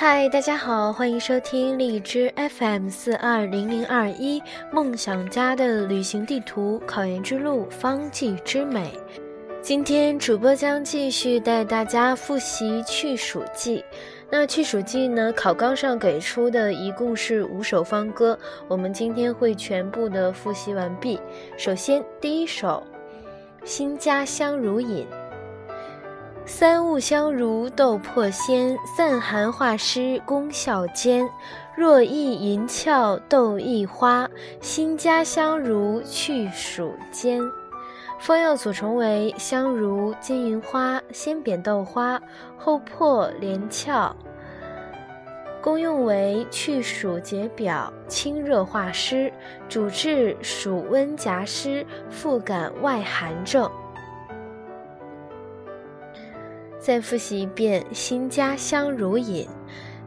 嗨，大家好，欢迎收听荔枝 FM 四二零零二一梦想家的旅行地图，考研之路方剂之美。今天主播将继续带大家复习去暑记。那去暑记呢，考纲上给出的一共是五首方歌，我们今天会全部的复习完毕。首先第一首《新家香如饮》。三物香如斗破仙，散寒化湿功效坚。若一银翘斗异花，新家香如去暑间。方药组成为香如、金银花、鲜扁豆花、后破、连翘。功用为去暑解表、清热化湿，主治暑温夹湿、腹感外寒症。再复习一遍：新家香如饮，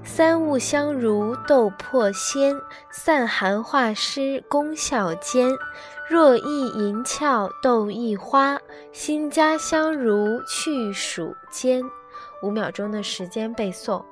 三物香如豆破仙，散寒化湿功效兼。若一银翘斗一花，新家香如去暑间。五秒钟的时间背诵。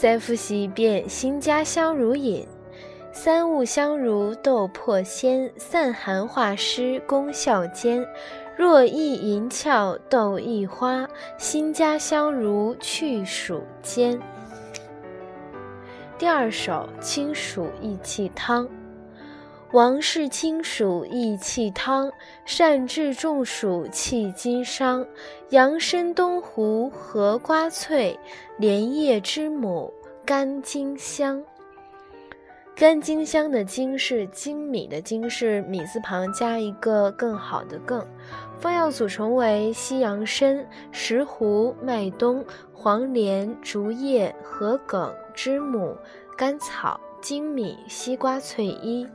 再复习一遍：新家香如饮，三物香如豆破鲜，散寒化湿功效坚。若一银翘豆一花，新家香如去暑煎。第二首《清暑益气汤》。王氏清暑益气汤，善治中暑气经伤。杨参、东湖、合瓜脆、莲叶之母，甘精香。甘精香的精是精米的精，是米字旁加一个更好的更。方药组成为西洋参、石斛、麦冬、黄连、竹叶、桔梗、知母、甘草、粳米、西瓜翠衣。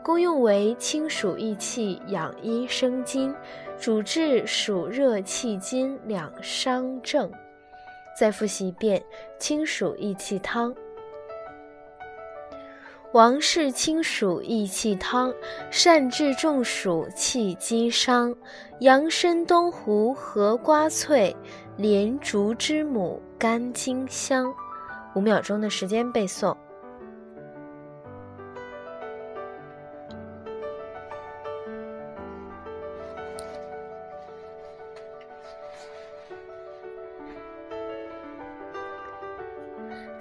功用为清暑益气、养阴生津，主治暑热气津两伤症。再复习一遍：清暑益气汤。王氏清暑益气汤，善治中暑气经伤。阳参、东湖、合瓜翠、莲竹之母，甘精香。五秒钟的时间背诵。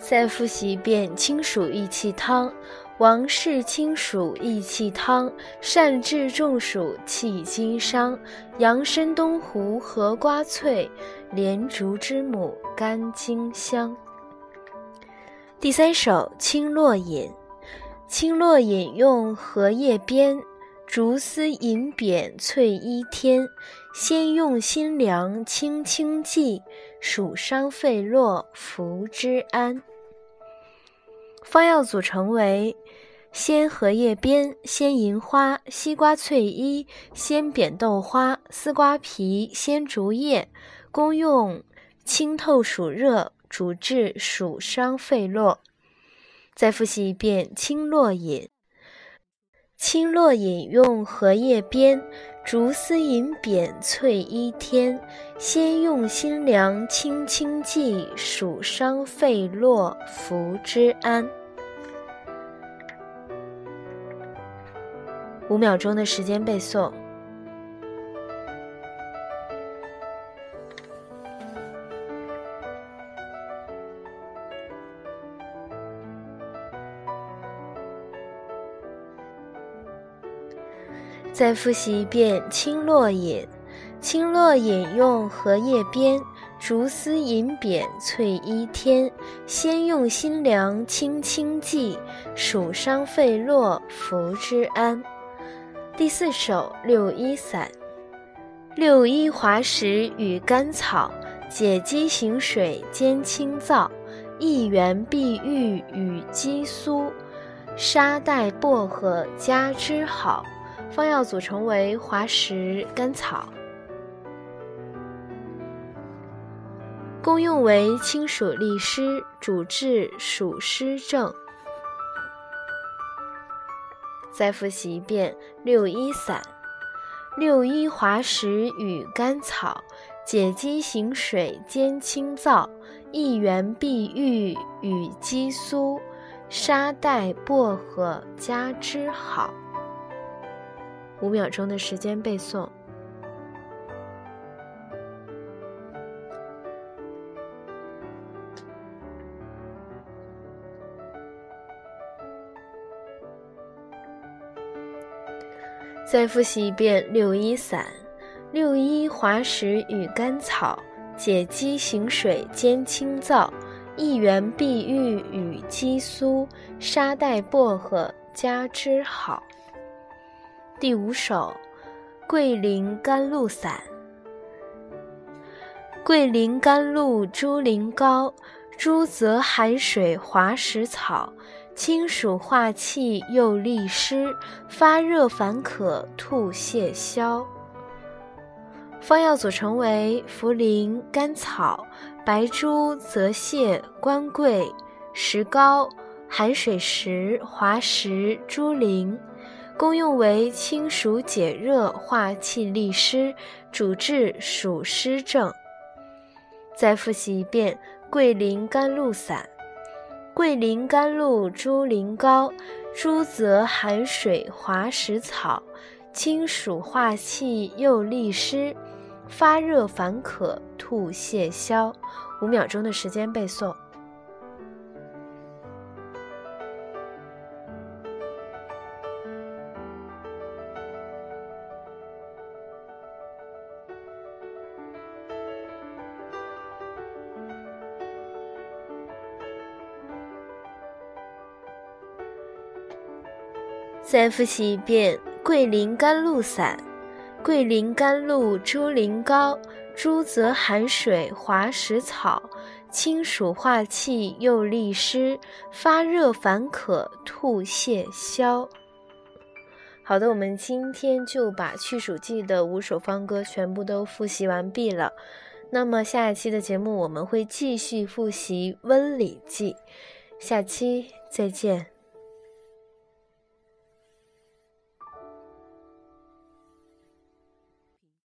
再复习一遍清暑益气汤。王氏清暑益气汤，善治中暑气经伤。阳参、东湖、合瓜翠、莲竹之母，甘精香。第三首青络引。青络引用荷叶边、竹丝银扁翠衣天。先用辛凉清清剂，暑伤肺络服之安。方药组成为：鲜荷叶边、鲜银花、西瓜翠衣、鲜扁豆花、丝瓜皮、鲜竹叶。功用清透暑热，主治暑伤肺络。再复习一遍：清络饮。清络饮用荷叶边、竹丝银扁翠衣天。先用辛凉清清剂，暑伤肺络服之安。五秒钟的时间背诵。再复习一遍青络饮。青络饮用荷叶边、竹丝银扁翠衣天。先用心凉清清剂，暑伤肺络服之安。第四首六一散，六一滑石与甘草，解肌行水兼清燥，一元碧玉与鸡苏，沙袋薄荷加之好。方药组成为滑石、甘草。功用为清暑利湿，主治暑湿症。再复习一遍六一散：六一滑石与甘草，解肌行水兼清燥，一元碧玉与鸡苏，沙袋薄荷加之好。五秒钟的时间背诵。再复习一遍六一散：六一滑石与甘草，解肌行水兼清燥，一元碧玉与鸡苏，沙袋薄荷加之好。第五首《桂林甘露散》：桂林甘露猪苓膏，朱泽海水滑石草。清暑化气又利湿，发热烦渴吐泻消。方药组成为茯苓、甘草、白术、泽泻、官桂、石膏、寒水石、滑石、猪苓，功用为清暑解热、化气利湿，主治暑湿症。再复习一遍桂林甘露散。桂林甘露猪苓膏，朱泽寒水滑石草，清暑化气又利湿，发热烦渴吐泻消。五秒钟的时间背诵。再复习一遍桂林甘露散：桂林甘露猪苓膏，朱泽寒水滑石草，清暑化气又利湿，发热烦渴吐泻消。好的，我们今天就把去暑季的五首方歌全部都复习完毕了。那么下一期的节目我们会继续复习温里记，下期再见。